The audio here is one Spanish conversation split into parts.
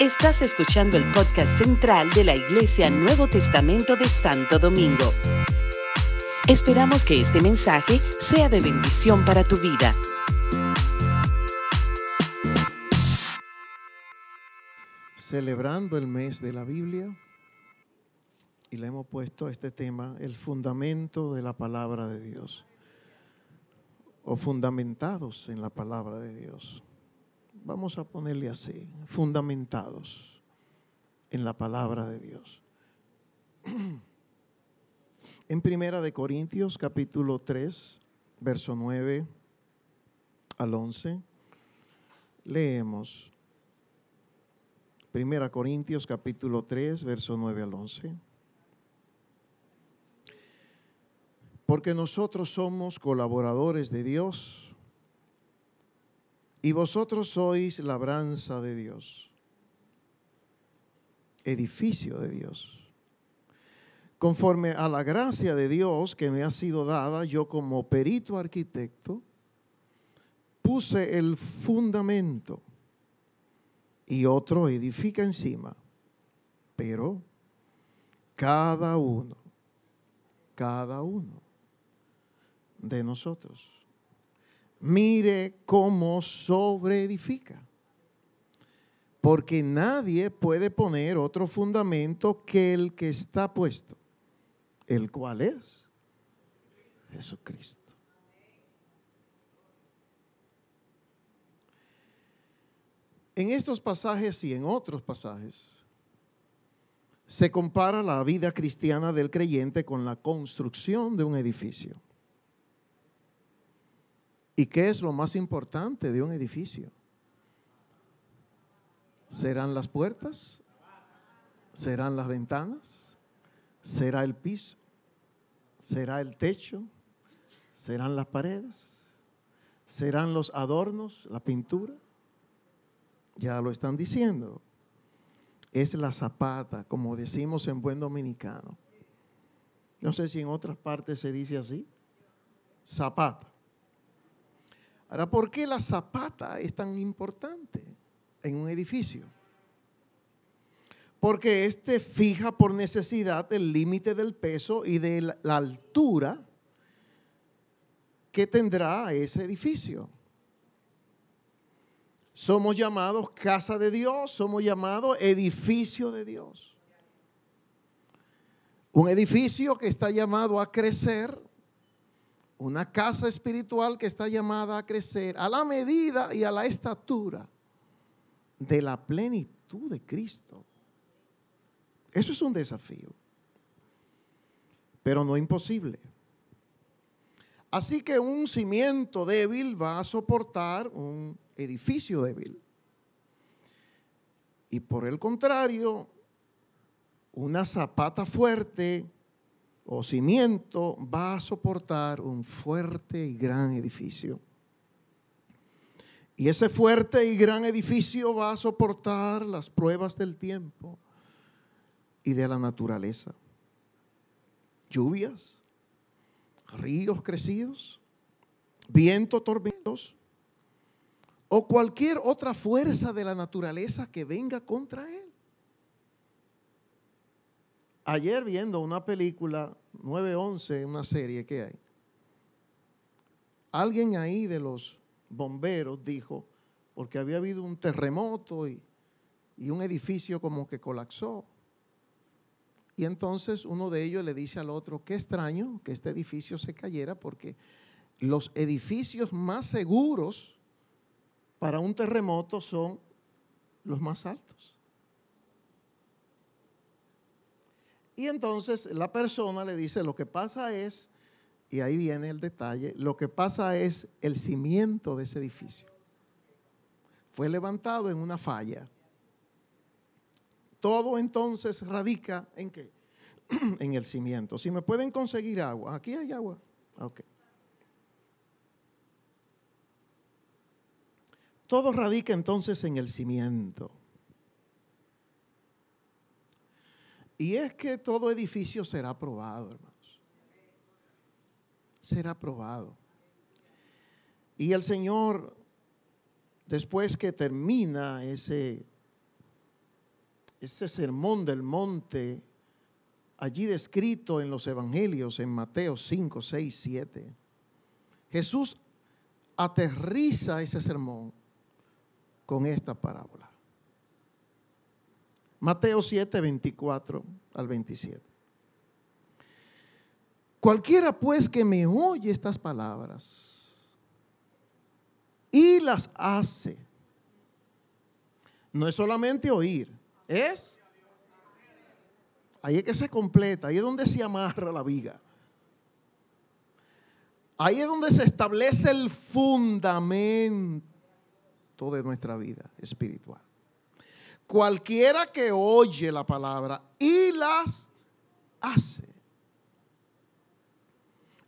Estás escuchando el podcast central de la Iglesia Nuevo Testamento de Santo Domingo. Esperamos que este mensaje sea de bendición para tu vida. Celebrando el mes de la Biblia y le hemos puesto este tema, el fundamento de la palabra de Dios o fundamentados en la palabra de Dios vamos a ponerle así, fundamentados en la palabra de Dios. En Primera de Corintios capítulo 3, verso 9 al 11, leemos Primera Corintios capítulo 3, verso 9 al 11. Porque nosotros somos colaboradores de Dios y vosotros sois labranza de Dios, edificio de Dios. Conforme a la gracia de Dios que me ha sido dada, yo como perito arquitecto puse el fundamento y otro edifica encima. Pero cada uno, cada uno de nosotros mire cómo sobreedifica. Porque nadie puede poner otro fundamento que el que está puesto, el cual es Jesucristo. En estos pasajes y en otros pasajes se compara la vida cristiana del creyente con la construcción de un edificio. ¿Y qué es lo más importante de un edificio? ¿Serán las puertas? ¿Serán las ventanas? ¿Será el piso? ¿Será el techo? ¿Serán las paredes? ¿Serán los adornos, la pintura? Ya lo están diciendo. Es la zapata, como decimos en buen dominicano. No sé si en otras partes se dice así. Zapata. Ahora, ¿por qué la zapata es tan importante en un edificio? Porque este fija por necesidad el límite del peso y de la altura que tendrá ese edificio. Somos llamados casa de Dios, somos llamados edificio de Dios. Un edificio que está llamado a crecer una casa espiritual que está llamada a crecer a la medida y a la estatura de la plenitud de Cristo. Eso es un desafío, pero no imposible. Así que un cimiento débil va a soportar un edificio débil. Y por el contrario, una zapata fuerte o cimiento va a soportar un fuerte y gran edificio. Y ese fuerte y gran edificio va a soportar las pruebas del tiempo y de la naturaleza. Lluvias, ríos crecidos, viento tormentos o cualquier otra fuerza de la naturaleza que venga contra él. Ayer viendo una película 911, una serie que hay, alguien ahí de los bomberos dijo, porque había habido un terremoto y, y un edificio como que colapsó. Y entonces uno de ellos le dice al otro, qué extraño que este edificio se cayera porque los edificios más seguros para un terremoto son los más altos. Y entonces la persona le dice, lo que pasa es, y ahí viene el detalle, lo que pasa es el cimiento de ese edificio. Fue levantado en una falla. Todo entonces radica en qué? en el cimiento. Si me pueden conseguir agua, aquí hay agua. Ok. Todo radica entonces en el cimiento. Y es que todo edificio será aprobado, hermanos. Será aprobado. Y el Señor, después que termina ese ese sermón del monte, allí descrito en los evangelios, en Mateo 5, 6, 7, Jesús aterriza ese sermón con esta parábola. Mateo 7, 24 al 27. Cualquiera pues que me oye estas palabras y las hace, no es solamente oír, es, ahí es que se completa, ahí es donde se amarra la viga. Ahí es donde se establece el fundamento de nuestra vida espiritual. Cualquiera que oye la palabra y las hace.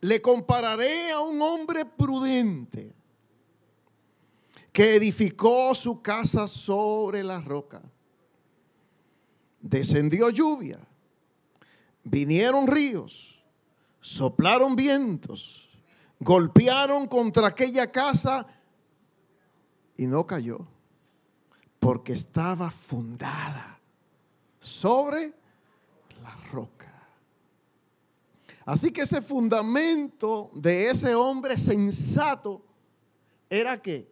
Le compararé a un hombre prudente que edificó su casa sobre la roca. Descendió lluvia, vinieron ríos, soplaron vientos golpearon contra aquella casa y no cayó, porque estaba fundada sobre la roca. Así que ese fundamento de ese hombre sensato era que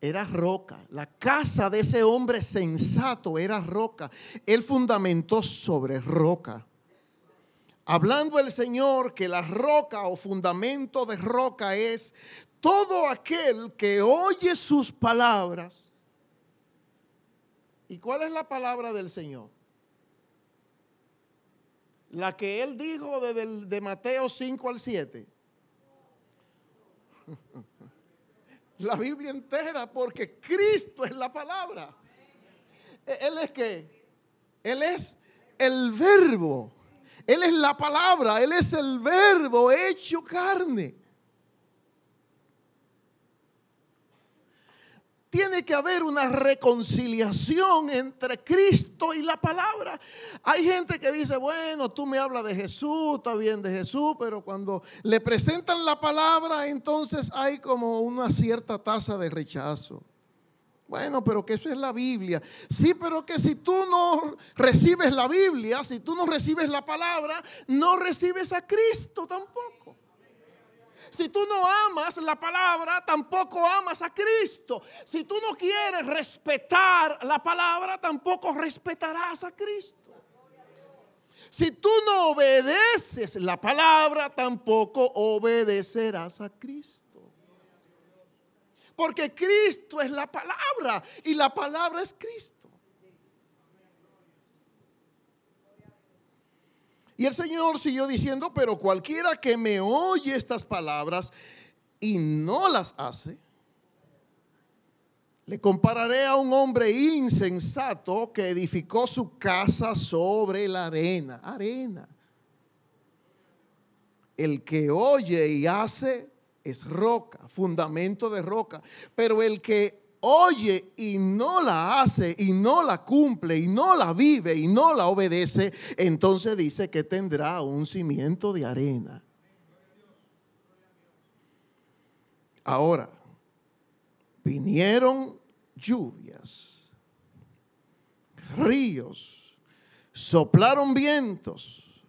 era roca. La casa de ese hombre sensato era roca. Él fundamentó sobre roca. Hablando el Señor que la roca o fundamento de roca es todo aquel que oye sus palabras. ¿Y cuál es la palabra del Señor? La que él dijo de, Mateo 5 al 7. La Biblia entera, porque Cristo es la palabra. Él es que, Él es el verbo. Él es la palabra, Él es el verbo hecho carne. Tiene que haber una reconciliación entre Cristo y la palabra. Hay gente que dice, bueno, tú me hablas de Jesús, está bien de Jesús, pero cuando le presentan la palabra, entonces hay como una cierta tasa de rechazo. Bueno, pero que eso es la Biblia. Sí, pero que si tú no recibes la Biblia, si tú no recibes la palabra, no recibes a Cristo tampoco. Si tú no amas la palabra, tampoco amas a Cristo. Si tú no quieres respetar la palabra, tampoco respetarás a Cristo. Si tú no obedeces la palabra, tampoco obedecerás a Cristo. Porque Cristo es la palabra y la palabra es Cristo. Y el Señor siguió diciendo, pero cualquiera que me oye estas palabras y no las hace, le compararé a un hombre insensato que edificó su casa sobre la arena. Arena. El que oye y hace es roca, fundamento de roca. Pero el que oye y no la hace y no la cumple y no la vive y no la obedece, entonces dice que tendrá un cimiento de arena. Ahora, vinieron lluvias, ríos, soplaron vientos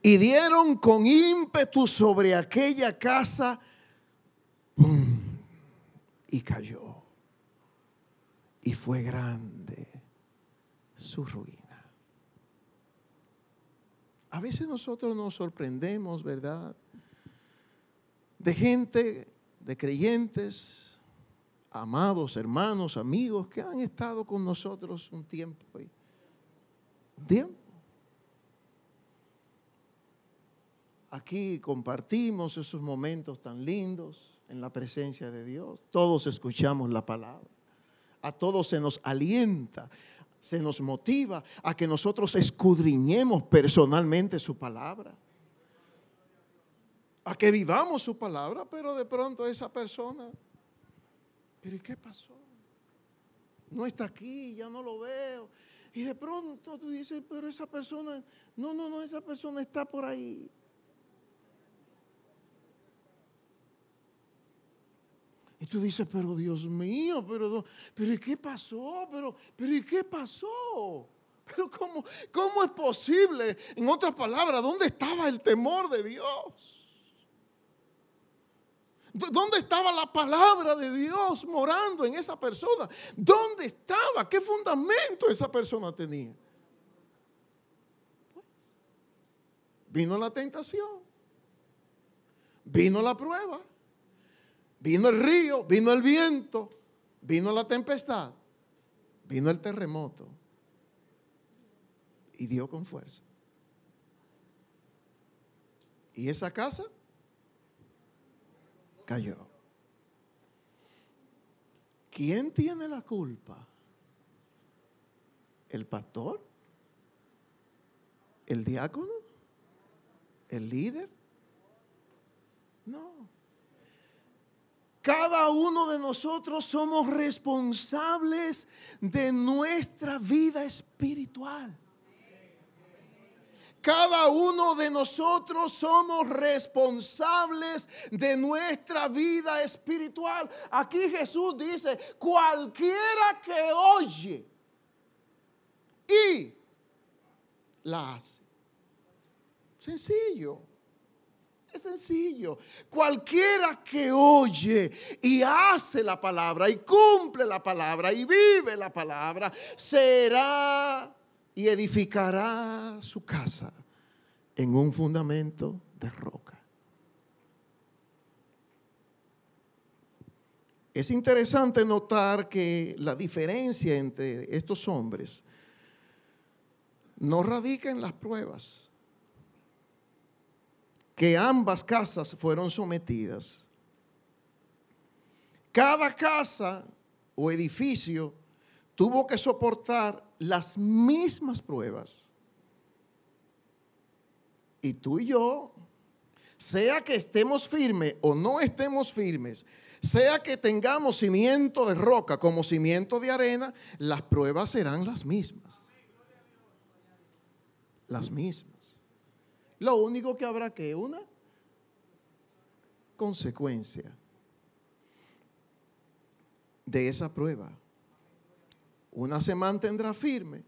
y dieron con ímpetu sobre aquella casa y cayó. Y fue grande su ruina. A veces nosotros nos sorprendemos, ¿verdad? De gente, de creyentes, amados, hermanos, amigos, que han estado con nosotros un tiempo. Un tiempo. Aquí compartimos esos momentos tan lindos en la presencia de Dios. Todos escuchamos la palabra. A todos se nos alienta, se nos motiva a que nosotros escudriñemos personalmente su palabra. A que vivamos su palabra, pero de pronto esa persona, pero ¿y qué pasó? No está aquí, ya no lo veo. Y de pronto tú dices, pero esa persona, no, no, no, esa persona está por ahí. Tú dices, pero Dios mío, pero, pero ¿y qué pasó? Pero, pero ¿y qué pasó? Pero ¿cómo, ¿cómo es posible? En otras palabras, ¿dónde estaba el temor de Dios? ¿Dónde estaba la palabra de Dios morando en esa persona? ¿Dónde estaba? ¿Qué fundamento esa persona tenía? Pues, vino la tentación, vino la prueba, vino el río, vino el viento, vino la tempestad, vino el terremoto y dio con fuerza. ¿Y esa casa? cayó. ¿Quién tiene la culpa? ¿El pastor? ¿El diácono? ¿El líder? No. Cada uno de nosotros somos responsables de nuestra vida espiritual. Cada uno de nosotros somos responsables de nuestra vida espiritual. Aquí Jesús dice, cualquiera que oye y la hace. Sencillo. Es sencillo. Cualquiera que oye y hace la palabra y cumple la palabra y vive la palabra será y edificará su casa en un fundamento de roca. Es interesante notar que la diferencia entre estos hombres no radica en las pruebas, que ambas casas fueron sometidas. Cada casa o edificio tuvo que soportar las mismas pruebas. Y tú y yo, sea que estemos firmes o no estemos firmes, sea que tengamos cimiento de roca como cimiento de arena, las pruebas serán las mismas. Las mismas. Lo único que habrá que una consecuencia de esa prueba. Una se mantendrá firme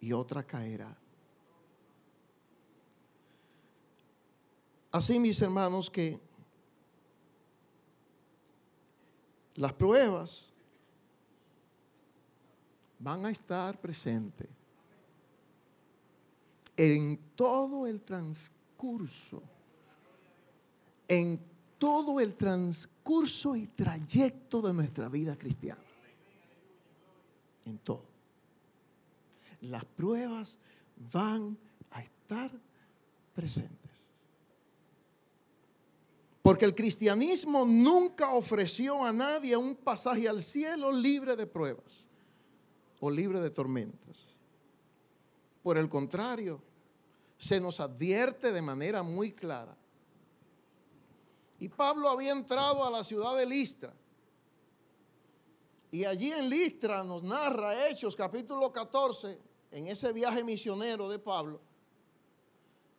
y otra caerá. Así, mis hermanos, que las pruebas van a estar presentes en todo el transcurso, en todo el transcurso y trayecto de nuestra vida cristiana en todo. Las pruebas van a estar presentes. Porque el cristianismo nunca ofreció a nadie un pasaje al cielo libre de pruebas o libre de tormentas. Por el contrario, se nos advierte de manera muy clara. Y Pablo había entrado a la ciudad de Listra y allí en Listra nos narra Hechos capítulo 14, en ese viaje misionero de Pablo,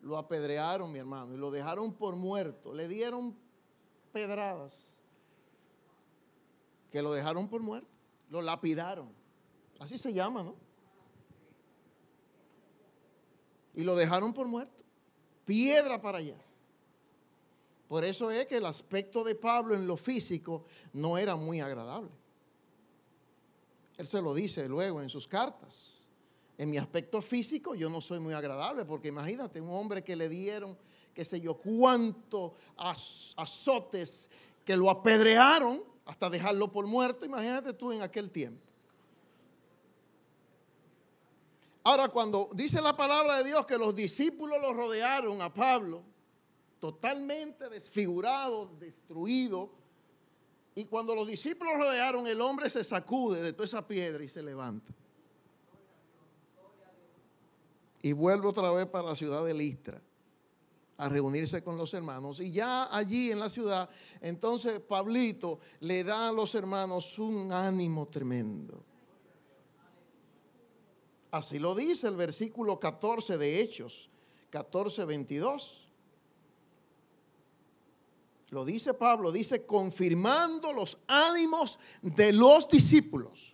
lo apedrearon, mi hermano, y lo dejaron por muerto. Le dieron pedradas que lo dejaron por muerto. Lo lapidaron. Así se llama, ¿no? Y lo dejaron por muerto. Piedra para allá. Por eso es que el aspecto de Pablo en lo físico no era muy agradable. Él se lo dice luego en sus cartas. En mi aspecto físico yo no soy muy agradable, porque imagínate, un hombre que le dieron, qué sé yo, cuánto azotes, que lo apedrearon hasta dejarlo por muerto, imagínate tú en aquel tiempo. Ahora, cuando dice la palabra de Dios que los discípulos lo rodearon a Pablo, totalmente desfigurado, destruido, y cuando los discípulos rodearon, el hombre se sacude de toda esa piedra y se levanta. Y vuelve otra vez para la ciudad de Listra a reunirse con los hermanos. Y ya allí en la ciudad, entonces Pablito le da a los hermanos un ánimo tremendo. Así lo dice el versículo 14 de Hechos, 14, 22. Lo dice Pablo, dice confirmando los ánimos de los discípulos.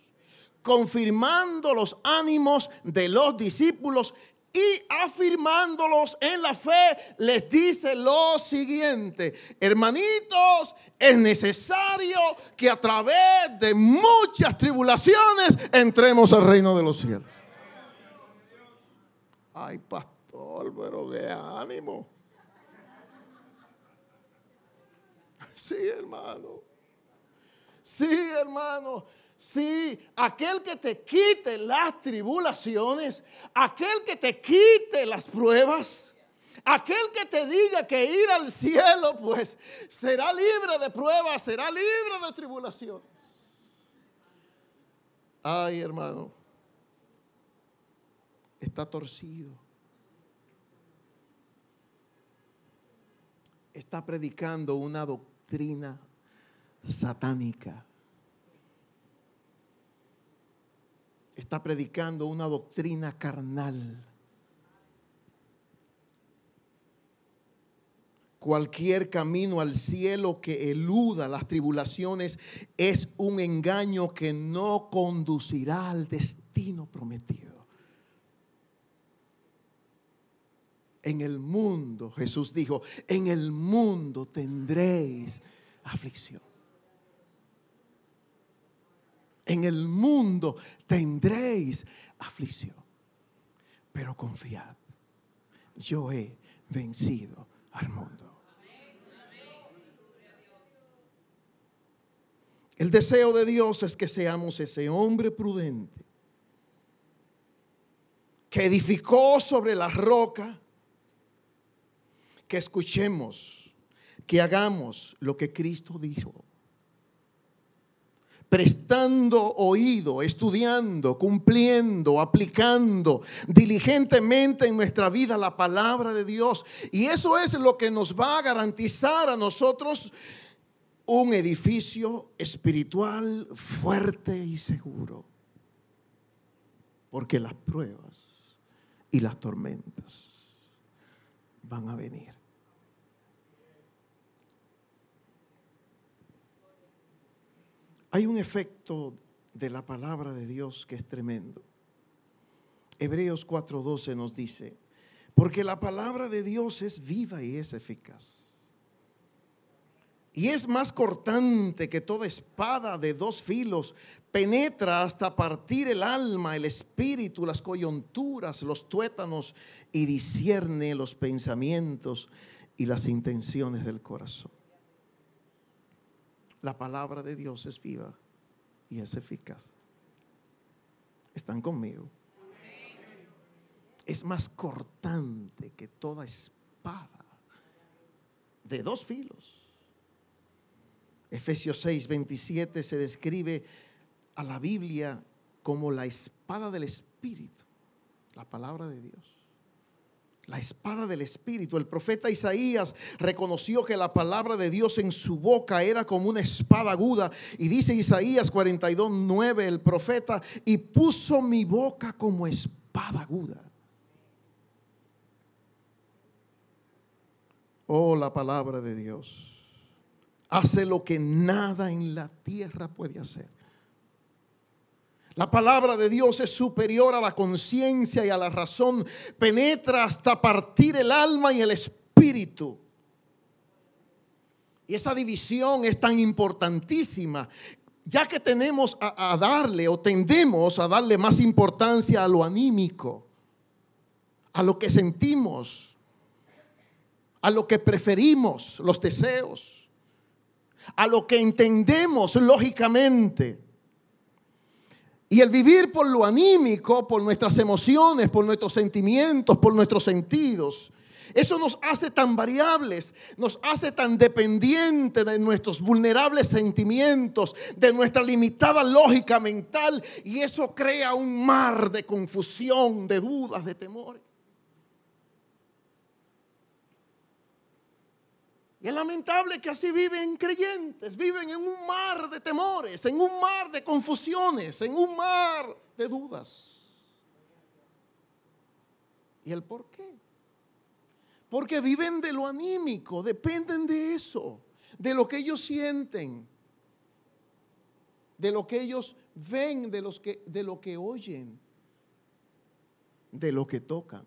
Confirmando los ánimos de los discípulos y afirmándolos en la fe, les dice lo siguiente, hermanitos, es necesario que a través de muchas tribulaciones entremos al reino de los cielos. Ay, pastor, pero de ánimo. Sí, hermano. Sí, hermano. Sí, aquel que te quite las tribulaciones, aquel que te quite las pruebas, aquel que te diga que ir al cielo, pues será libre de pruebas, será libre de tribulaciones. Ay, hermano, está torcido. Está predicando una doctrina satánica. está predicando una doctrina carnal. Cualquier camino al cielo que eluda las tribulaciones es un engaño que no conducirá al destino prometido. En el mundo, Jesús dijo, en el mundo tendréis aflicción en el mundo tendréis aflicción. Pero confiad, yo he vencido al mundo. El deseo de Dios es que seamos ese hombre prudente que edificó sobre la roca, que escuchemos, que hagamos lo que Cristo dijo prestando oído, estudiando, cumpliendo, aplicando diligentemente en nuestra vida la palabra de Dios. Y eso es lo que nos va a garantizar a nosotros un edificio espiritual fuerte y seguro. Porque las pruebas y las tormentas van a venir. Hay un efecto de la palabra de Dios que es tremendo. Hebreos 4:12 nos dice, porque la palabra de Dios es viva y es eficaz. Y es más cortante que toda espada de dos filos, penetra hasta partir el alma, el espíritu, las coyunturas, los tuétanos y discierne los pensamientos y las intenciones del corazón. La palabra de Dios es viva y es eficaz. ¿Están conmigo? Es más cortante que toda espada de dos filos. Efesios 6, 27 se describe a la Biblia como la espada del Espíritu, la palabra de Dios. La espada del Espíritu. El profeta Isaías reconoció que la palabra de Dios en su boca era como una espada aguda. Y dice Isaías 42, 9, el profeta, y puso mi boca como espada aguda. Oh, la palabra de Dios hace lo que nada en la tierra puede hacer. La palabra de Dios es superior a la conciencia y a la razón. Penetra hasta partir el alma y el espíritu. Y esa división es tan importantísima, ya que tenemos a, darle o tendemos a darle más importancia a lo anímico, a lo que sentimos, a lo que preferimos, los deseos, a lo que entendemos lógicamente y el vivir por lo anímico, por nuestras emociones, por nuestros sentimientos, por nuestros sentidos, eso nos hace tan variables, nos hace tan dependientes de nuestros vulnerables sentimientos, de nuestra limitada lógica mental, y eso crea un mar de confusión, de dudas, de temores. Y es lamentable que así viven creyentes, viven en un mar de temores, en un mar de confusiones, en un mar de dudas. ¿Y el por qué? Porque viven de lo anímico, dependen de eso, de lo que ellos sienten, de lo que ellos ven, de, los que, de lo que oyen, de lo que tocan.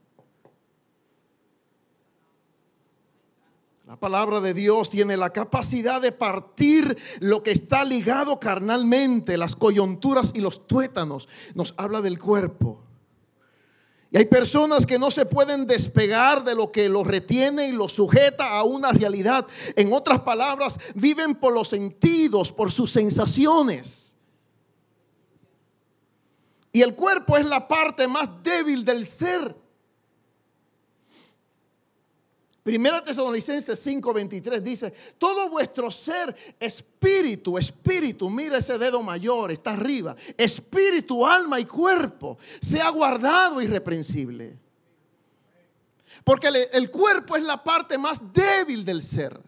La palabra de Dios tiene la capacidad de partir lo que está ligado carnalmente, las coyunturas y los tuétanos. Nos habla del cuerpo. Y hay personas que no se pueden despegar de lo que los retiene y los sujeta a una realidad. En otras palabras, viven por los sentidos, por sus sensaciones. Y el cuerpo es la parte más débil del ser. Primera Tesalonicenses 5:23 dice, todo vuestro ser, espíritu, espíritu, mira ese dedo mayor, está arriba, espíritu, alma y cuerpo, sea guardado irreprensible. Porque el, cuerpo es la parte más débil del ser.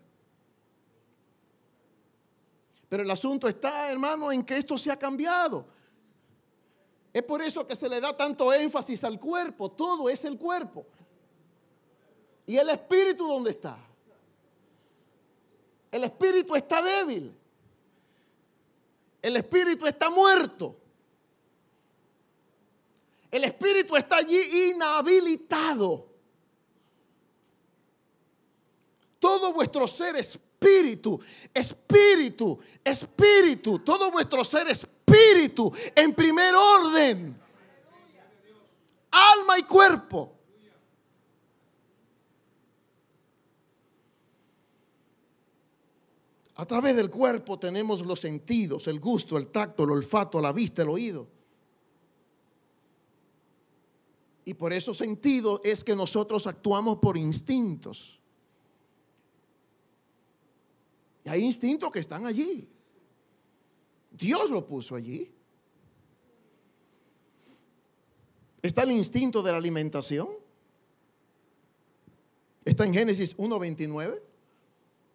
Pero el asunto está, hermano, en que esto se ha cambiado. Es por eso que se le da tanto énfasis al cuerpo, todo es el cuerpo. ¿Y el espíritu dónde está? El espíritu está débil. El espíritu está muerto. El espíritu está allí inhabilitado. Todo vuestro ser espíritu, espíritu, espíritu, todo vuestro ser espíritu en primer orden. Alma y cuerpo. A través del cuerpo tenemos los sentidos, el gusto, el tacto, el olfato, la vista, el oído. Y por esos sentidos es que nosotros actuamos por instintos. Y hay instintos que están allí. Dios lo puso allí. Está el instinto de la alimentación. Está en Génesis 1.29.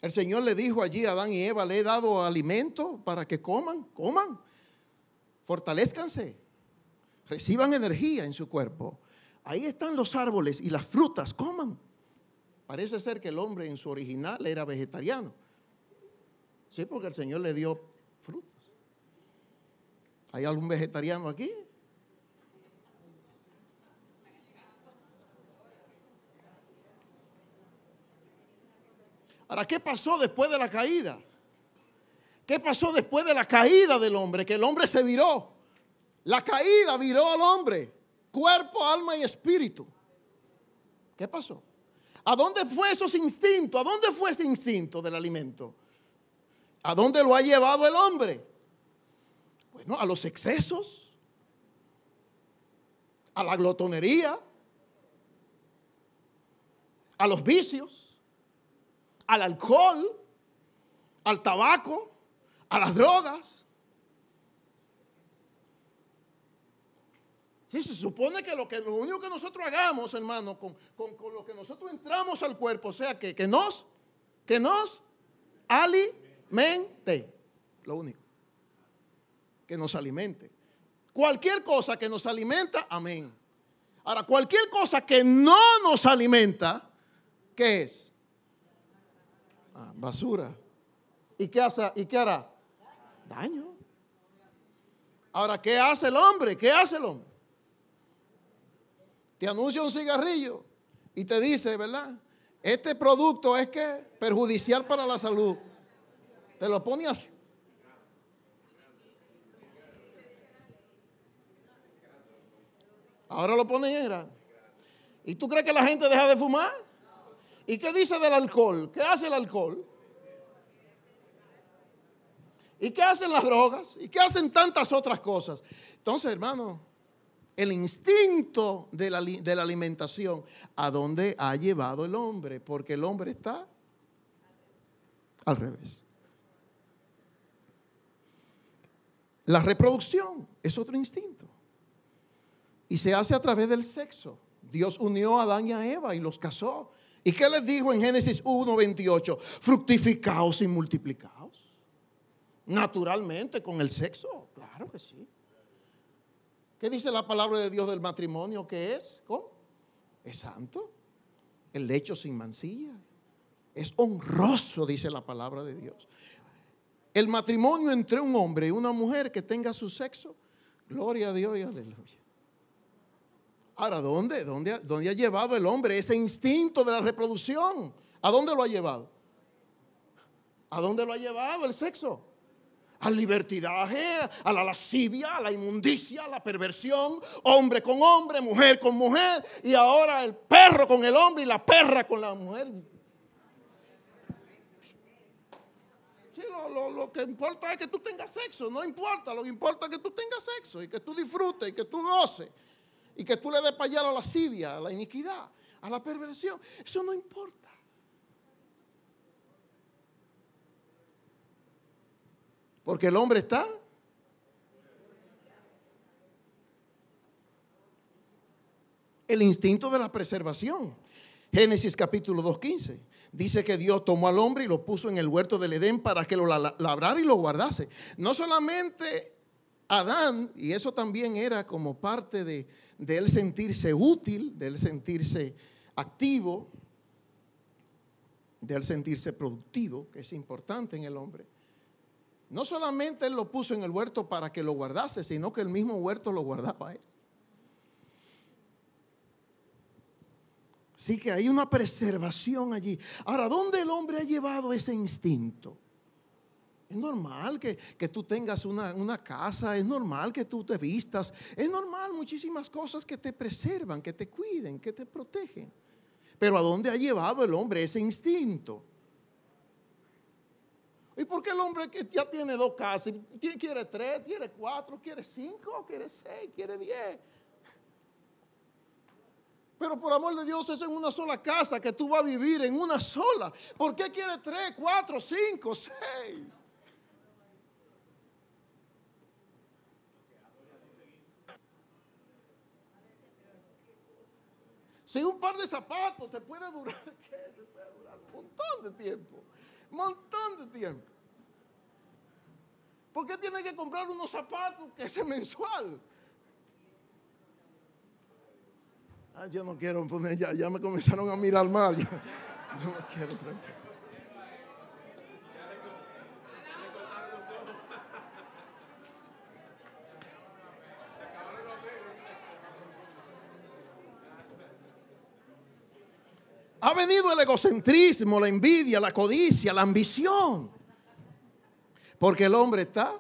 El Señor le dijo allí a Adán y Eva, le he dado alimento para que coman, coman, fortalezcanse, reciban energía en su cuerpo. Ahí están los árboles y las frutas, coman. Parece ser que el hombre en su original era vegetariano. Sí, porque el Señor le dio frutas. ¿Hay algún vegetariano aquí? Ahora, ¿qué pasó después de la caída? ¿Qué pasó después de la caída del hombre? Que el hombre se viró. La caída viró al hombre. Cuerpo, alma y espíritu. ¿Qué pasó? ¿A dónde fue esos instintos? ¿A dónde fue ese instinto del alimento? ¿A dónde lo ha llevado el hombre? Bueno, a los excesos, a la glotonería, a los vicios al alcohol, al tabaco, a las drogas. Sí, se supone que lo, que lo único que nosotros hagamos, hermano, con, lo que nosotros entramos al cuerpo, sea, que, que nos, que nos alimente. Lo único. Que nos alimente. Cualquier cosa que nos alimenta, amén. Ahora, cualquier cosa que no nos alimenta, ¿qué es? Basura. ¿Y qué, hace, ¿Y qué hará? Daño. Ahora, ¿qué hace el hombre? ¿Qué hace el hombre? Te anuncia un cigarrillo y te dice, ¿verdad? Este producto es que perjudicial para la salud. Te lo pone así. Ahora lo ponen en ¿Y tú crees que la gente deja de fumar? ¿Y qué dice del alcohol? ¿Qué hace el alcohol? ¿Y qué hacen las drogas? ¿Y qué hacen tantas otras cosas? Entonces, hermano, el instinto de la, alimentación, ¿a dónde ha llevado el hombre? Porque el hombre está al revés. La reproducción es otro instinto. Y se hace a través del sexo. Dios unió a Adán y a Eva y los casó. ¿Y qué les dijo en Génesis 1, 28? Fructificaos y multiplicaos. Naturalmente, con el sexo, claro que sí. ¿Qué dice la palabra de Dios del matrimonio? ¿Qué es? ¿Cómo? Es santo. El lecho sin mancilla. Es honroso, dice la palabra de Dios. El matrimonio entre un hombre y una mujer que tenga su sexo, gloria a Dios y aleluya. Ahora, ¿dónde, dónde, dónde ha llevado el hombre ese instinto de la reproducción? ¿A dónde lo ha llevado? ¿A dónde lo ha llevado el sexo? Al libertinaje, a la lascivia, a la inmundicia, a la perversión, hombre con hombre, mujer con mujer, y ahora el perro con el hombre y la perra con la mujer. lo, que importa es que tú tengas sexo, no importa, lo que importa es que tú tengas sexo y que tú disfrutes y que tú goces y que tú le des para allá a la lascivia, a la iniquidad, a la perversión. Eso no importa. Porque el hombre está el instinto de la preservación. Génesis capítulo 2.15 dice que Dios tomó al hombre y lo puso en el huerto del Edén para que lo labrara y lo guardase. No solamente Adán, y eso también era como parte de, de él sentirse útil, de él sentirse activo, de él sentirse productivo, que es importante en el hombre. No solamente él lo puso en el huerto para que lo guardase, sino que el mismo huerto lo guardaba él. Así que hay una preservación allí. Ahora, ¿dónde el hombre ha llevado ese instinto? Es normal que, tú tengas una, una, casa, es normal que tú te vistas, es normal muchísimas cosas que te preservan, que te cuiden, que te protegen. Pero ¿a dónde ha llevado el hombre ese instinto? ¿Y por qué el hombre que ya tiene dos casas, quiere tres, quiere cuatro, quiere cinco, quiere seis, quiere diez? Pero por amor de Dios es en una sola casa que tú vas a vivir, en una sola. ¿Por qué quieres tres, cuatro, cinco, seis? Si un par de zapatos te puede durar, ¿qué? Te puede durar un montón de tiempo. Un montón de tiempo. ¿Por qué tienes que comprar unos zapatos que es mensual? Ah, yo no quiero poner, ya, ya me comenzaron a mirar mal. Yo, no quiero, Ha venido el egocentrismo, la envidia, la codicia, la ambición. Porque el hombre está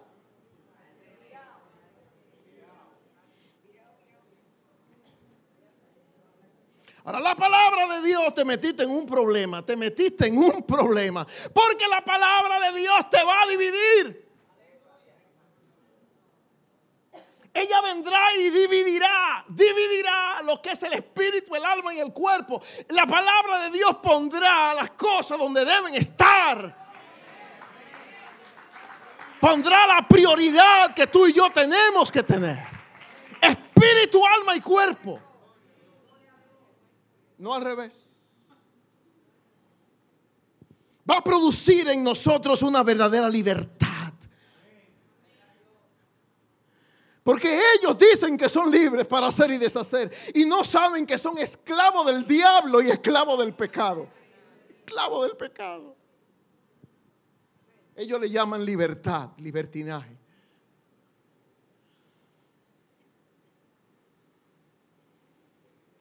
Ahora la palabra de Dios te metiste en un problema, te metiste en un problema, porque la palabra de Dios te va a dividir. Ella vendrá y dividirá, dividirá lo que es el espíritu, el alma y el cuerpo. La palabra de Dios pondrá las cosas donde deben estar. Pondrá la prioridad que tú y yo tenemos que tener. Espíritu, alma y cuerpo no al revés. Va a producir en nosotros una verdadera libertad. Porque ellos dicen que son libres para hacer y deshacer y no saben que son esclavos del diablo y esclavos del pecado. Esclavos del pecado. Ellos le llaman libertad, libertinaje.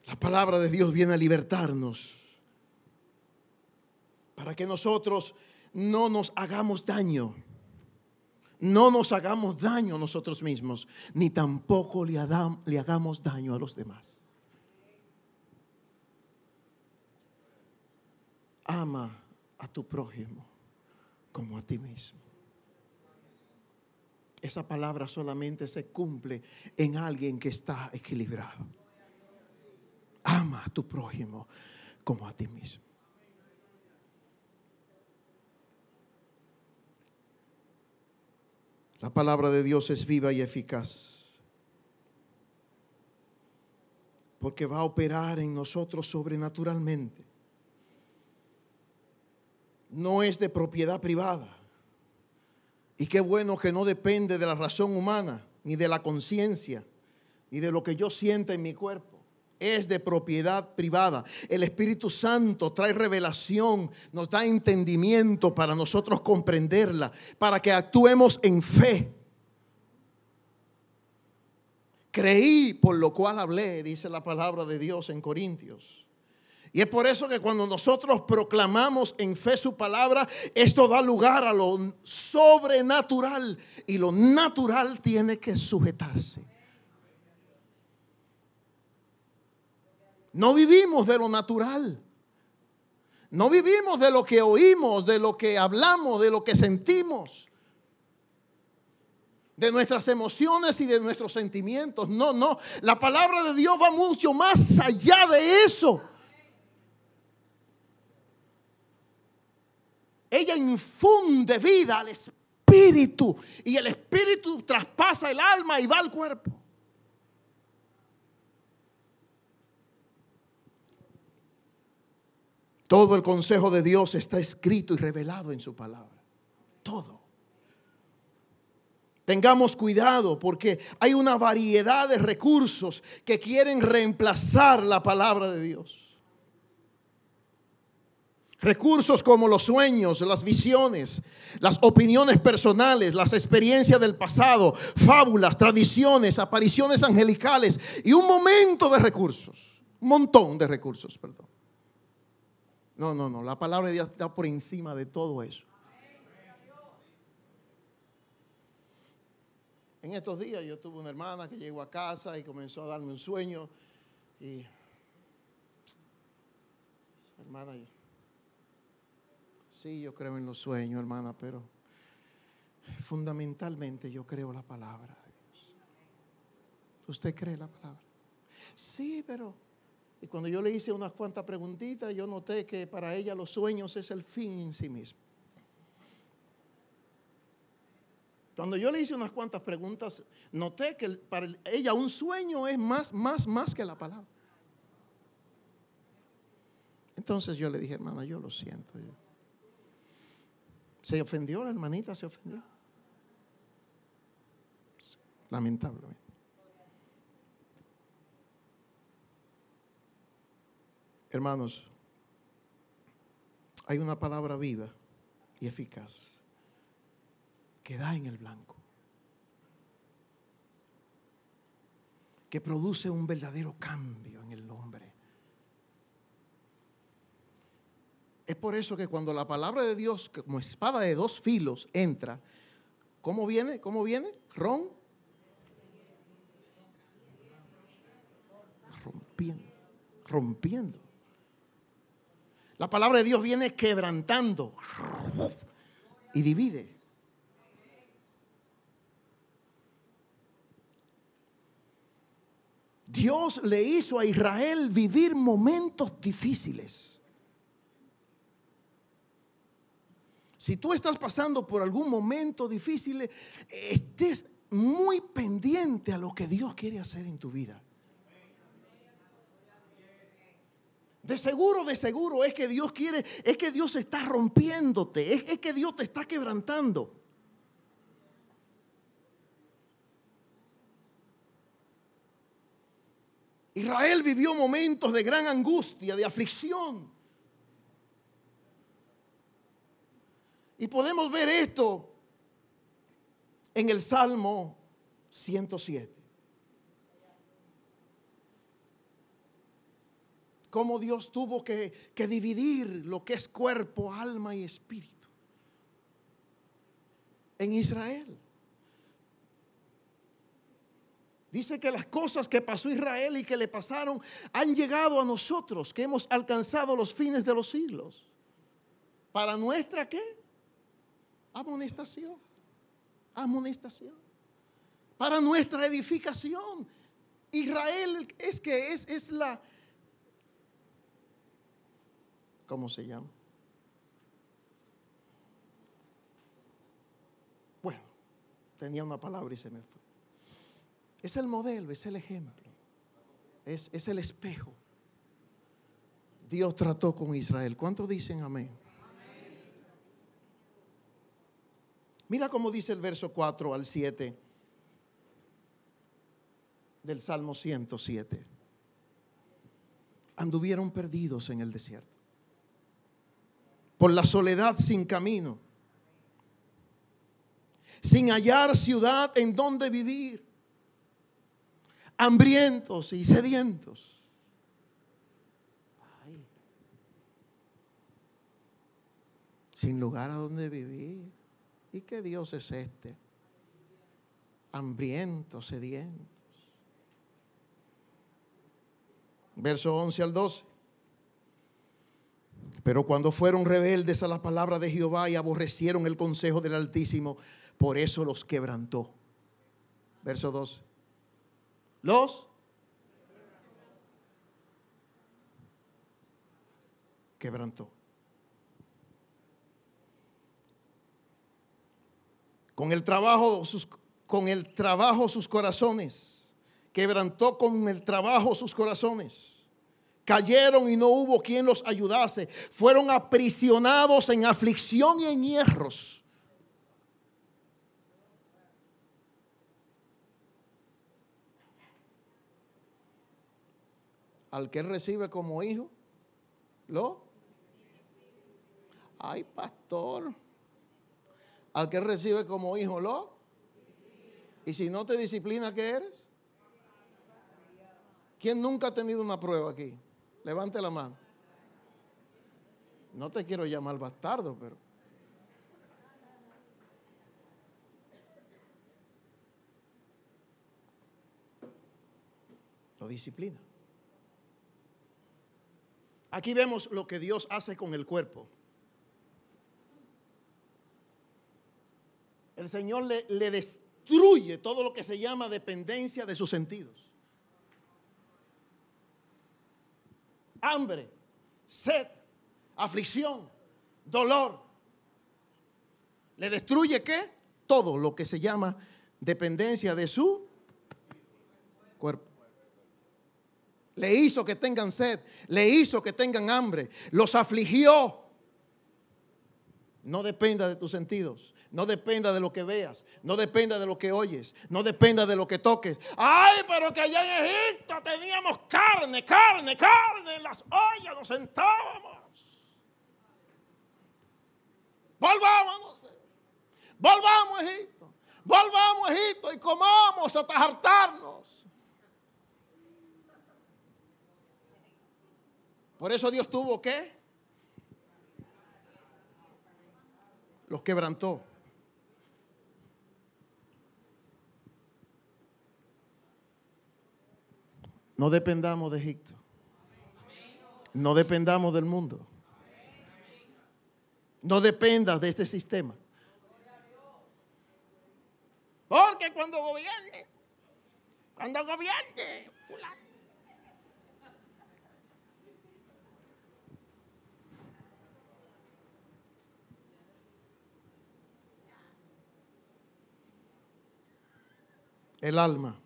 La palabra de Dios viene a libertarnos para que nosotros no nos hagamos daño. No nos hagamos daño a nosotros mismos, ni tampoco le, le hagamos daño a los demás. Ama a tu prójimo como a ti mismo. Esa palabra solamente se cumple en alguien que está equilibrado. Ama a tu prójimo como a ti mismo. La palabra de Dios es viva y eficaz. Porque va a operar en nosotros sobrenaturalmente. No es de propiedad privada. Y qué bueno que no depende de la razón humana, ni de la conciencia, ni de lo que yo sienta en mi cuerpo es de propiedad privada. El Espíritu Santo trae revelación, nos da entendimiento para nosotros comprenderla, para que actuemos en fe. Creí, por lo cual hablé, dice la palabra de Dios en Corintios. Y es por eso que cuando nosotros proclamamos en fe su palabra, esto da lugar a lo sobrenatural y lo natural tiene que sujetarse. No vivimos de lo natural. No vivimos de lo que oímos, de lo que hablamos, de lo que sentimos de nuestras emociones y de nuestros sentimientos. No, no. La palabra de Dios va mucho más allá de eso. Ella infunde vida al espíritu y el espíritu traspasa el alma y va al cuerpo. Todo el consejo de Dios está escrito y revelado en su palabra. Todo. Tengamos cuidado porque hay una variedad de recursos que quieren reemplazar la palabra de Dios. Recursos como los sueños, las visiones, las opiniones personales, las experiencias del pasado, fábulas, tradiciones, apariciones angelicales y un momento de recursos, un montón de recursos, perdón. No, no, no, la palabra de Dios está por encima de todo eso. En estos días yo tuve una hermana que llegó a casa y comenzó a darme un sueño. Y, hermana, sí, yo creo en los sueños, hermana, pero fundamentalmente yo creo la palabra de Dios. ¿Usted cree la palabra? Sí, pero... Y cuando yo le hice unas cuantas preguntitas, yo noté que para ella los sueños es el fin en sí mismo. Cuando yo le hice unas cuantas preguntas, noté que para ella un sueño es más, más, más que la palabra. Entonces yo le dije, hermana, yo lo siento. ¿Se ofendió la hermanita? ¿Se ofendió? Lamentablemente. Hermanos, hay una palabra viva y eficaz que da en el blanco, que produce un verdadero cambio en el hombre. Es por eso que cuando la palabra de Dios, como espada de dos filos, entra, ¿cómo viene? ¿Cómo viene? Ron. Rompiendo. Rompiendo. La palabra de Dios viene quebrantando y divide. Dios le hizo a Israel vivir momentos difíciles. Si tú estás pasando por algún momento difícil, estés muy pendiente a lo que Dios quiere hacer en tu vida. De seguro, de seguro es que Dios quiere, es que Dios está rompiéndote, es, que Dios te está quebrantando. Israel vivió momentos de gran angustia, de aflicción. Y podemos ver esto en el Salmo 107. Cómo Dios tuvo que, dividir lo que es cuerpo, alma y espíritu en Israel. Dice que las cosas que pasó Israel y que le pasaron han llegado a nosotros, que hemos alcanzado los fines de los siglos. ¿Para nuestra qué? Amonestación. Amonestación. Para nuestra edificación. Israel es que es, es la... ¿Cómo se llama? Bueno, tenía una palabra y se me fue. Es el modelo, es el ejemplo, es, es el espejo. Dios trató con Israel. ¿Cuántos dicen amén? Mira cómo dice el verso 4 al 7 del Salmo 107. anduvieron perdidos en el desierto. Por la soledad sin camino. Sin hallar ciudad en donde vivir. Hambrientos y sedientos. Sin lugar a donde vivir. ¿Y qué Dios es este? Hambrientos, sedientos. verso 11 al 12. Pero cuando fueron rebeldes a la palabra de Jehová y aborrecieron el consejo del Altísimo, por eso los quebrantó. Verso 12. Los quebrantó. Con el trabajo sus, con el trabajo sus corazones quebrantó con el trabajo sus corazones. Cayeron y no hubo quien los ayudase. Fueron aprisionados en aflicción y en hierros. Al que él recibe como hijo, lo. Ay, pastor. Al que recibe como hijo, lo. Y si no te disciplina, ¿qué eres? ¿Quién nunca ha tenido una prueba aquí? Levante la mano. No te quiero llamar bastardo, pero... Lo disciplina. Aquí vemos lo que Dios hace con el cuerpo. El Señor le, le destruye todo lo que se llama dependencia de sus sentidos. Hambre, sed, aflicción, dolor. ¿Le destruye qué? Todo lo que se llama dependencia de su cuerpo. Le hizo que tengan sed, le hizo que tengan hambre, los afligió. No dependa de tus sentidos. No dependa de lo que veas, no dependa de lo que oyes, no dependa de lo que toques. Ay, pero que allá en Egipto teníamos carne, carne, carne, en las ollas nos sentábamos. Volvamos, volvamos a Egipto, volvamos a Egipto y comamos hasta hartarnos. Por eso Dios tuvo que los quebrantó. No dependamos de Egipto. No dependamos del mundo. No dependas de este sistema. Porque cuando gobierne, cuando gobierne, El alma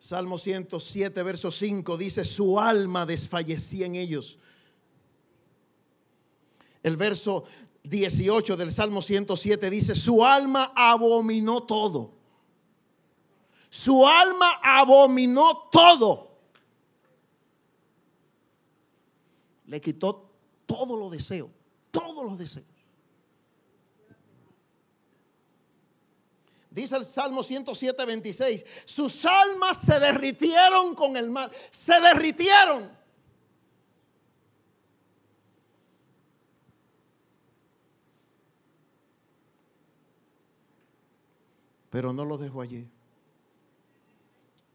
Salmo 107, verso 5 dice, su alma desfallecía en ellos. El verso 18 del Salmo 107 dice, su alma abominó todo. Su alma abominó todo. Le quitó todos los deseos, todos los deseos. Dice el Salmo 107, 26. Sus almas se derritieron con el mal. Se derritieron. Pero no lo dejó allí.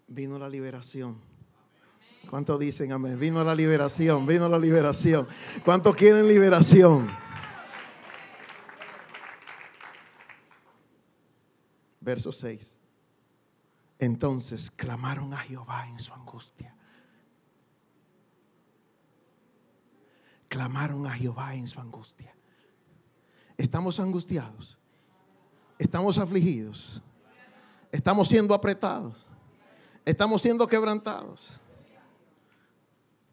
Vino la liberación. ¿Cuántos dicen amén? Vino la liberación, vino la liberación. ¿Cuántos quieren liberación? Verso 6. Entonces clamaron a Jehová en su angustia. Clamaron a Jehová en su angustia. Estamos angustiados. Estamos afligidos. Estamos siendo apretados. Estamos siendo quebrantados.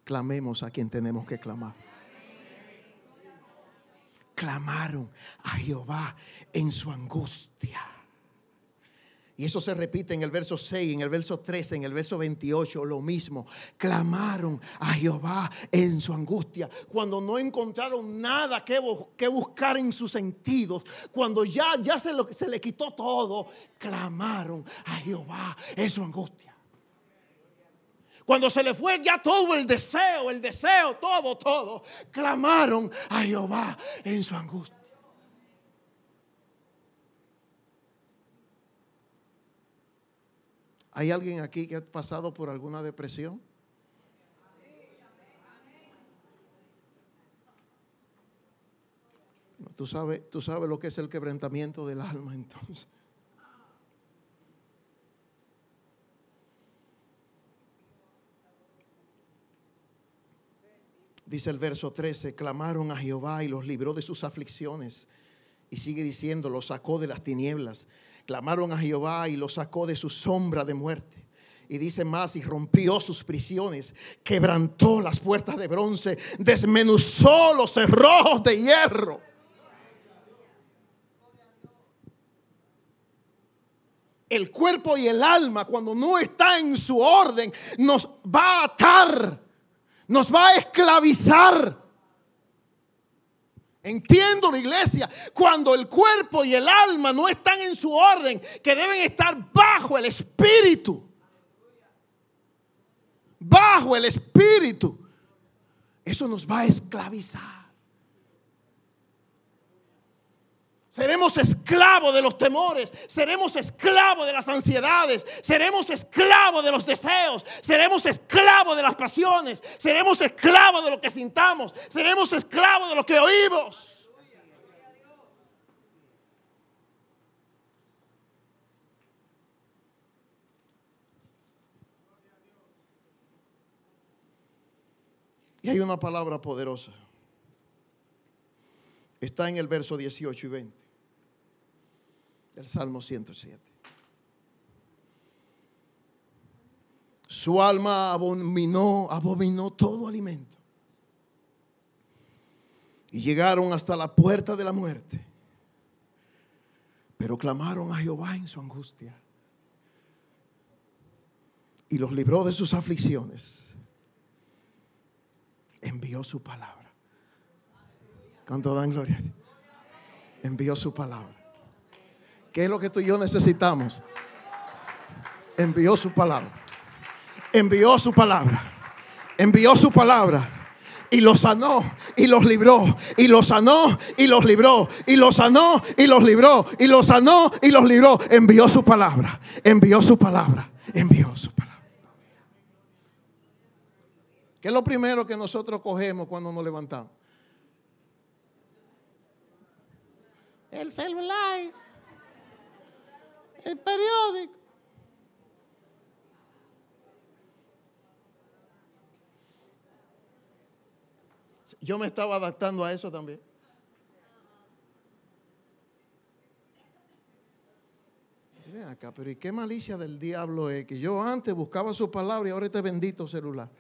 Clamemos a quien tenemos que clamar. Clamaron a Jehová en su angustia Y eso se repite en el verso 6, en el verso 13, en el verso 28, lo mismo. Clamaron a Jehová en su angustia. Cuando no encontraron nada que, buscar en sus sentidos, cuando ya, ya se, se le quitó todo, clamaron a Jehová en su angustia. Cuando se le fue ya todo el deseo, el deseo, todo, todo, clamaron a Jehová en su angustia. ¿Hay alguien aquí que ha pasado por alguna depresión? Tú sabes, tú sabes lo que es el quebrantamiento del alma entonces. Dice el verso 13, clamaron a Jehová y los libró de sus aflicciones. Y sigue diciendo, los sacó de las tinieblas Clamaron a Jehová y lo sacó de su sombra de muerte. Y dice más, y rompió sus prisiones, quebrantó las puertas de bronce, desmenuzó los cerrojos de hierro. El cuerpo y el alma, cuando no está en su orden, nos va a atar, nos va a esclavizar. Entiendo la iglesia, cuando el cuerpo y el alma no están en su orden, que deben estar bajo el espíritu. Bajo el espíritu. Eso nos va a esclavizar. Seremos esclavos de los temores, seremos esclavos de las ansiedades, seremos esclavos de los deseos, seremos esclavos de las pasiones, seremos esclavos de lo que sintamos, seremos esclavos de lo que oímos. Y hay una palabra poderosa. Está en el verso 18 y 20 el Salmo 107. Su alma abominó, abominó todo alimento. Y llegaron hasta la puerta de la muerte. Pero clamaron a Jehová en su angustia. Y los libró de sus aflicciones. Envió su palabra. ¿Cuánto dan gloria? Envió su palabra. ¿Qué es lo que tú y yo necesitamos? Envió su palabra. Envió su palabra. Envió su palabra. Y los sanó y los libró. Y los sanó y los libró. Y los sanó y los libró. Y los sanó y los libró. Envió su palabra. Envió su palabra. Envió su palabra. ¿Qué es lo primero que nosotros cogemos cuando nos levantamos? El celular el periódico. Yo me estaba adaptando a eso también. Ven acá, pero ¿y qué malicia del diablo es? Que yo antes buscaba su palabra y ahora este bendito celular.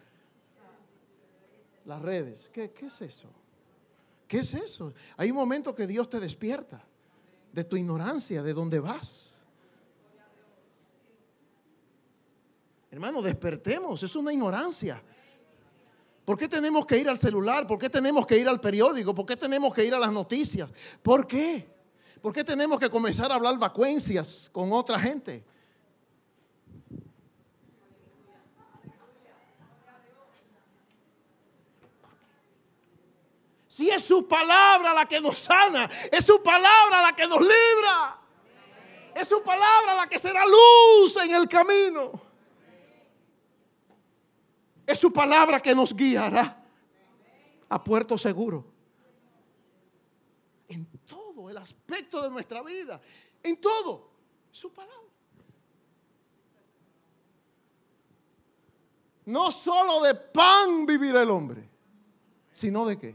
Las redes. ¿Qué, ¿Qué es eso? ¿Qué es eso? Hay un momento que Dios te despierta de tu ignorancia, de dónde vas. Hermano, despertemos, es una ignorancia. ¿Por qué tenemos que ir al celular? ¿Por qué tenemos que ir al periódico? ¿Por qué tenemos que ir a las noticias? ¿Por qué? ¿Por qué tenemos que comenzar a hablar vacuencias con otra gente? Si es su palabra la que nos sana, es su palabra la que nos libra, es su palabra la que será luz en el camino. Es su palabra que nos guiará a puerto seguro. En todo el aspecto de nuestra vida. En todo. Su palabra. No solo de pan vivirá el hombre, sino de qué.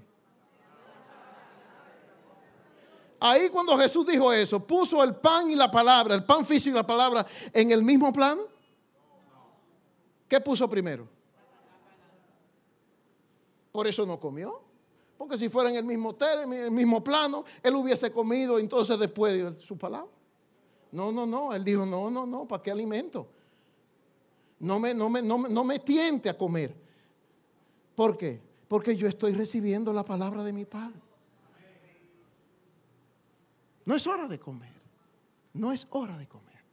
Ahí cuando Jesús dijo eso, puso el pan y la palabra, el pan físico y la palabra en el mismo plano. ¿Qué puso primero? Por eso no comió. Porque si fuera en el mismo, en el mismo plano, él hubiese comido entonces después de su palabra. No, no, no. Él dijo, no, no, no, ¿para qué alimento? No me, no me, no me, no me tiente a comer. ¿Por qué? Porque yo estoy recibiendo la palabra de mi Padre. No es hora de comer. No es hora de comer.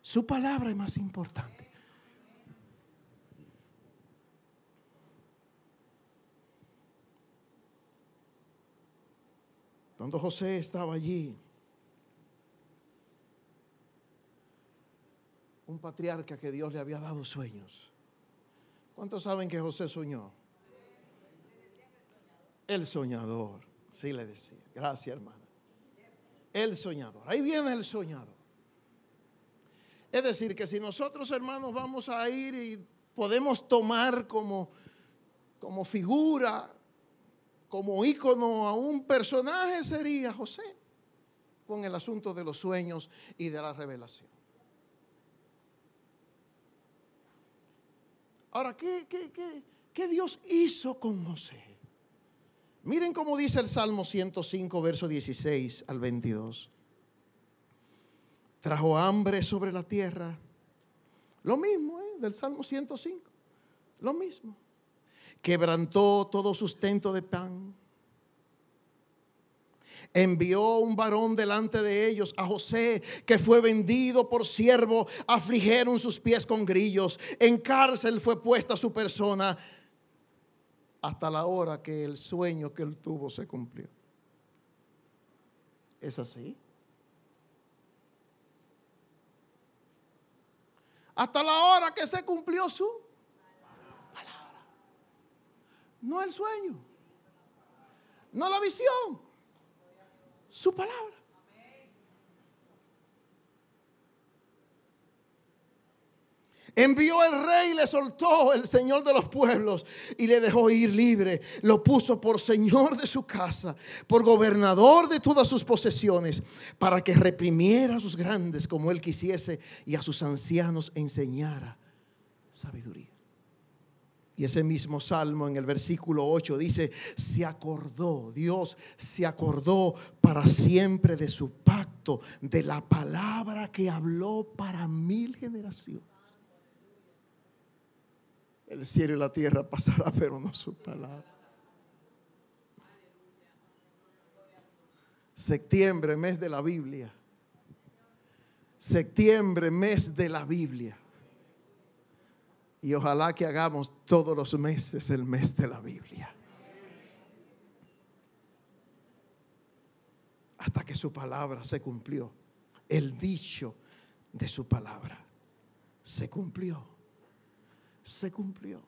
Su palabra es más importante. Cuando José estaba allí, un patriarca que Dios le había dado sueños. ¿Cuántos saben que José soñó? El soñador, sí le decía. Gracias, hermana. El soñador. Ahí viene el soñador. Es decir, que si nosotros, hermanos, vamos a ir y podemos tomar como, como figura, como ícono a un personaje, sería José, con el asunto de los sueños y de la revelación. Ahora, ¿qué, qué, Dios hizo con José? Miren cómo dice el Salmo 105, verso 16 al 22. Trajo hambre sobre la tierra. Lo mismo, ¿eh? Del Salmo 105. Lo mismo. Quebrantó todo sustento de pan envió un varón delante de ellos, a José, que fue vendido por siervo, afligieron sus pies con grillos, en cárcel fue puesta su persona, hasta la hora que el sueño que él tuvo se cumplió. ¿Es así? Hasta la hora que se cumplió su palabra. No el sueño. No la visión su palabra. Envió el rey y le soltó el Señor de los pueblos y le dejó ir libre. Lo puso por Señor de su casa, por gobernador de todas sus posesiones, para que reprimiera a sus grandes como él quisiese y a sus ancianos enseñara sabiduría. Y ese mismo salmo en el versículo 8 dice, se acordó, Dios se acordó para siempre de su pacto, de la palabra que habló para mil generaciones. El cielo y la tierra pasará, pero no su palabra. Septiembre, mes de la Biblia. Septiembre, mes de la Biblia. Y ojalá que hagamos todos los meses el mes de la Biblia. Hasta que su palabra se cumplió. El dicho de su palabra se cumplió. Se cumplió.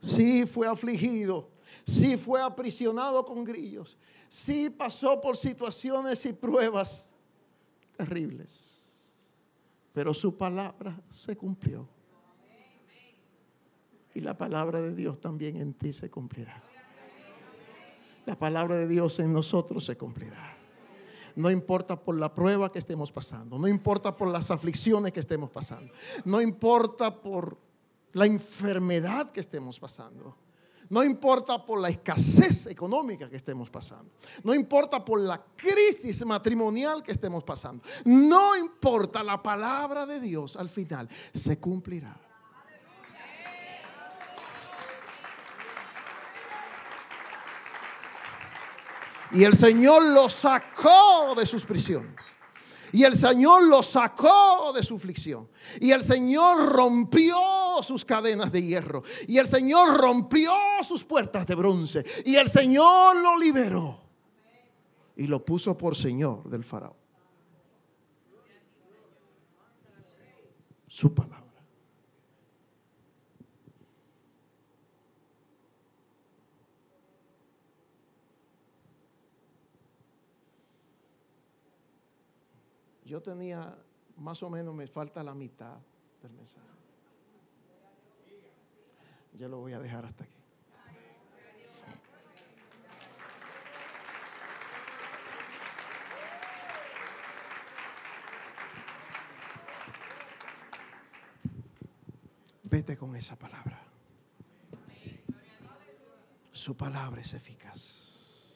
Sí fue afligido. Sí fue aprisionado con grillos. Sí pasó por situaciones y pruebas terribles pero su palabra se cumplió. Y la palabra de Dios también en ti se cumplirá. La palabra de Dios en nosotros se cumplirá. No importa por la prueba que estemos pasando, no importa por las aflicciones que estemos pasando, no importa por la enfermedad que estemos pasando. No importa por la escasez económica que estemos pasando. No importa por la crisis matrimonial que estemos pasando. No importa la palabra de Dios al final se cumplirá. Y el Señor lo sacó de sus prisiones. Y el Señor lo sacó de su aflicción. Y el Señor rompió sus cadenas de hierro. Y el Señor rompió sus puertas de bronce. Y el Señor lo liberó. Y lo puso por Señor del faraón. Su palabra. Yo tenía más o menos, me falta la mitad del mensaje. Yo lo voy a dejar hasta aquí. Vete con esa palabra. Su palabra es eficaz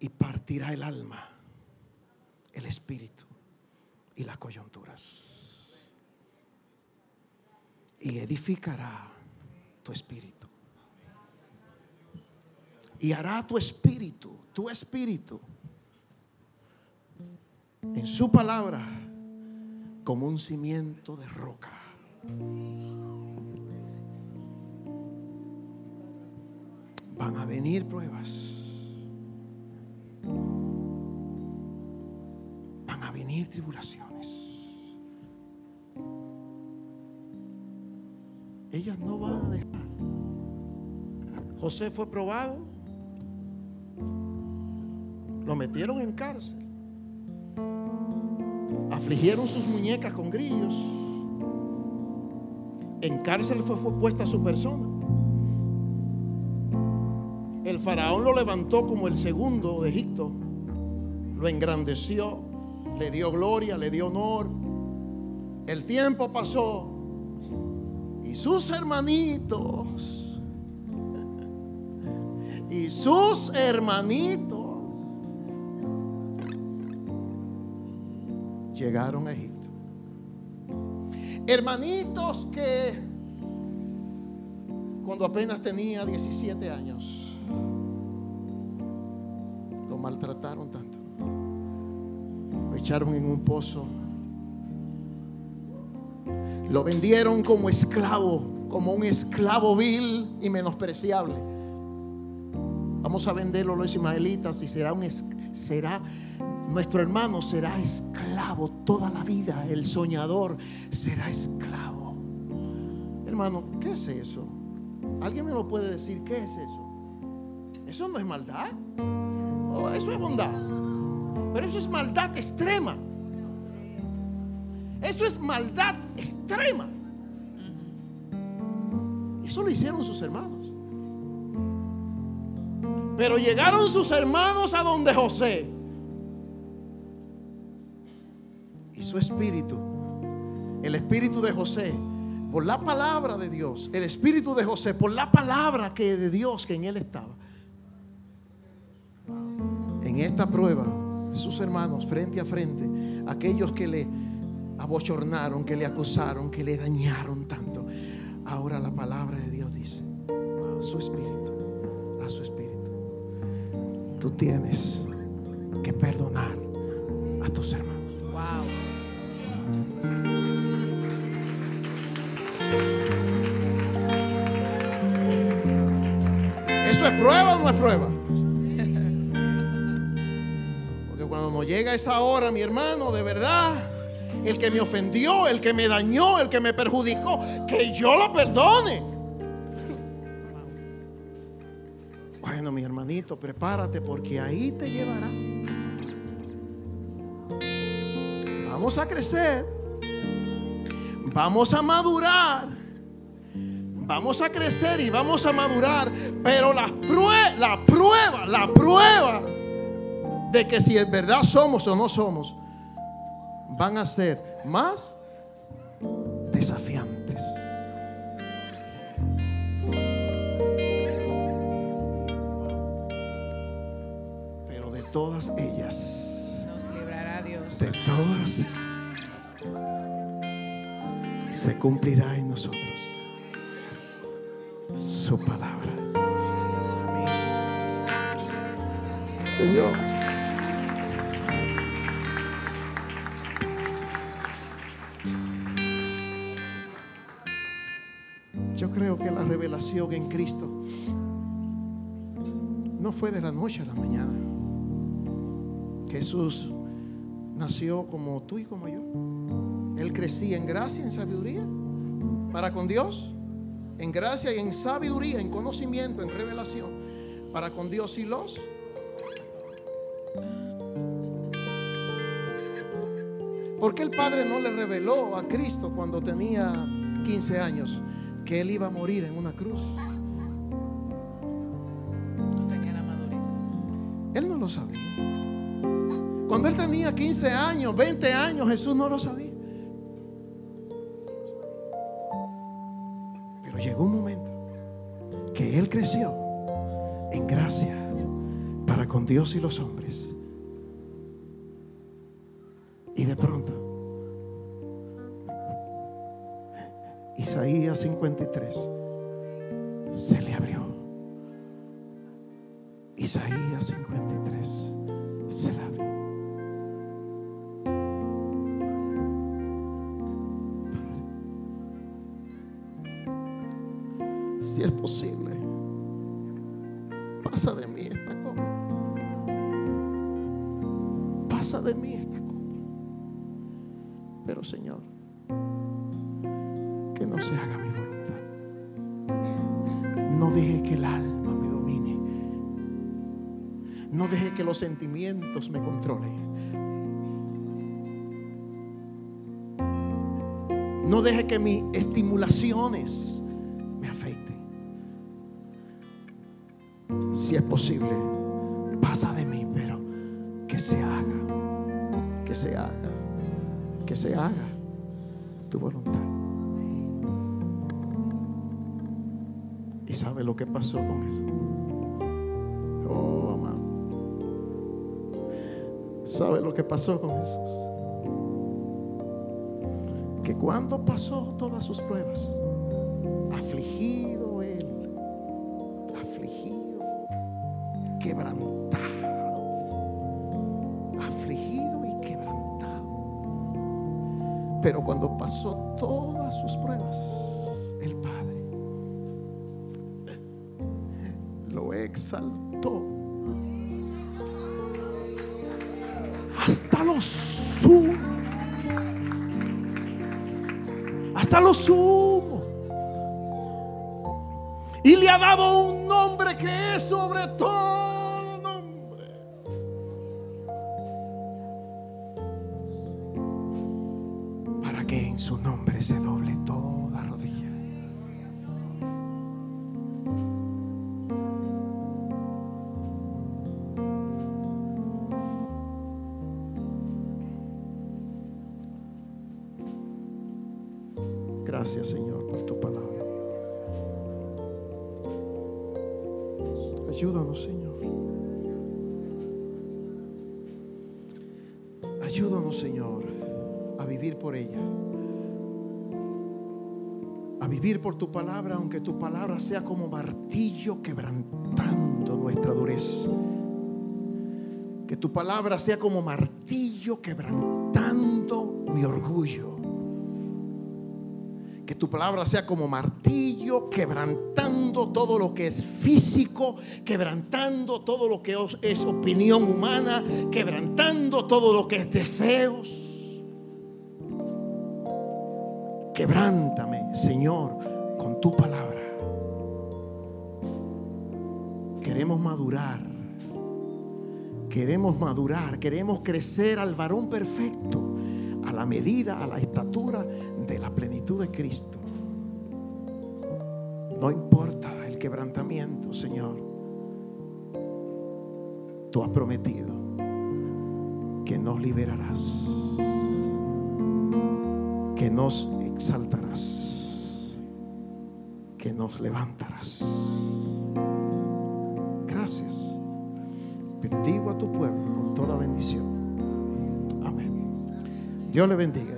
y partirá el alma y las coyunturas. Y edificará tu espíritu. Y hará tu espíritu, tu espíritu, en su palabra como un cimiento de roca. Van a venir pruebas. Tribulaciones. Ellas no van a dejar. José fue probado. Lo metieron en cárcel. Afligieron sus muñecas con grillos. En cárcel fue, fue puesta su persona. El faraón lo levantó como el segundo de Egipto. Lo engrandeció, le dio gloria, le dio honor. El tiempo pasó y sus hermanitos y sus hermanitos llegaron a Egipto. Hermanitos que cuando apenas tenía 17 años echaron en un pozo. Lo vendieron como esclavo, como un esclavo vil y menospreciable. Vamos a venderlo los ismaelitas y será un será nuestro hermano será esclavo toda la vida. El soñador será esclavo. Hermano, ¿qué es eso? ¿Alguien me lo puede decir? ¿Qué es eso? Eso no es maldad. Oh, eso es bondad. Pero eso es maldad extrema. Eso es maldad extrema. Eso lo hicieron sus hermanos. Pero llegaron sus hermanos a donde José. Y su espíritu, el espíritu de José, por la palabra de Dios, el espíritu de José, por la palabra que de Dios que en él estaba. En esta prueba, sus hermanos frente a frente, aquellos que le abochornaron, que le acusaron, que le dañaron tanto. Ahora la palabra de Dios dice, a su espíritu, a su espíritu, tú tienes que perdonar a tus hermanos. ¿Eso es prueba o no es prueba? Llega esa hora, mi hermano, de verdad, el que me ofendió, el que me dañó, el que me perjudicó, que yo lo perdone. Bueno, mi hermanito, prepárate porque ahí te llevará. Vamos a crecer. Vamos a madurar. Vamos a crecer y vamos a madurar. Pero la, la prueba, la prueba de que si en verdad somos o no somos, van a ser más desafiantes. Pero de todas ellas, nos librará Dios. De todas, se cumplirá en nosotros su palabra. Señor. En Cristo no fue de la noche a la mañana. Jesús nació como tú y como yo. Él crecía en gracia, en sabiduría, para con Dios en gracia y en sabiduría, en conocimiento, en revelación, para con Dios y los. ¿Por qué el Padre no le reveló a Cristo cuando tenía 15 años que Él iba a morir en una cruz? Él no lo sabía. Cuando Él tenía 15 años, 20 años, Jesús no lo sabía. llegó un momento que él creció en gracia para con Dios y los hombres. 53 se le abrió. Isaías 53 se le abrió. Si es posible, pasa de mí esta copa. Pasa de mí esta copa. Pero Señor, no se haga mi voluntad. No deje que el alma me domine. No deje que los sentimientos me controlen. No deje que mis estimulaciones me afecten. Si es posible, pasa de mí, pero que se haga, que se haga, que se haga tu voluntad. Sabe lo que pasó con eso? Oh, amado. ¿Sabe lo que pasó con Jesús? Que cuando pasó todas sus pruebas, Ayúdanos Señor. Ayúdanos Señor a vivir por ella. A vivir por tu palabra, aunque tu palabra sea como martillo quebrantando nuestra dureza. Que tu palabra sea como martillo quebrantando mi orgullo. Que tu palabra sea como martillo quebrantando todo lo que es físico, quebrantando todo lo que es opinión humana, quebrantando todo lo que es deseos. Quebrántame, Señor, con tu palabra. Queremos madurar. Queremos madurar, queremos crecer al varón perfecto, a la medida, a la estatura de la plenitud de Cristo. No importa Has prometido que nos liberarás, que nos exaltarás, que nos levantarás. Gracias. Bendigo a tu pueblo con toda bendición. Amén. Dios le bendiga.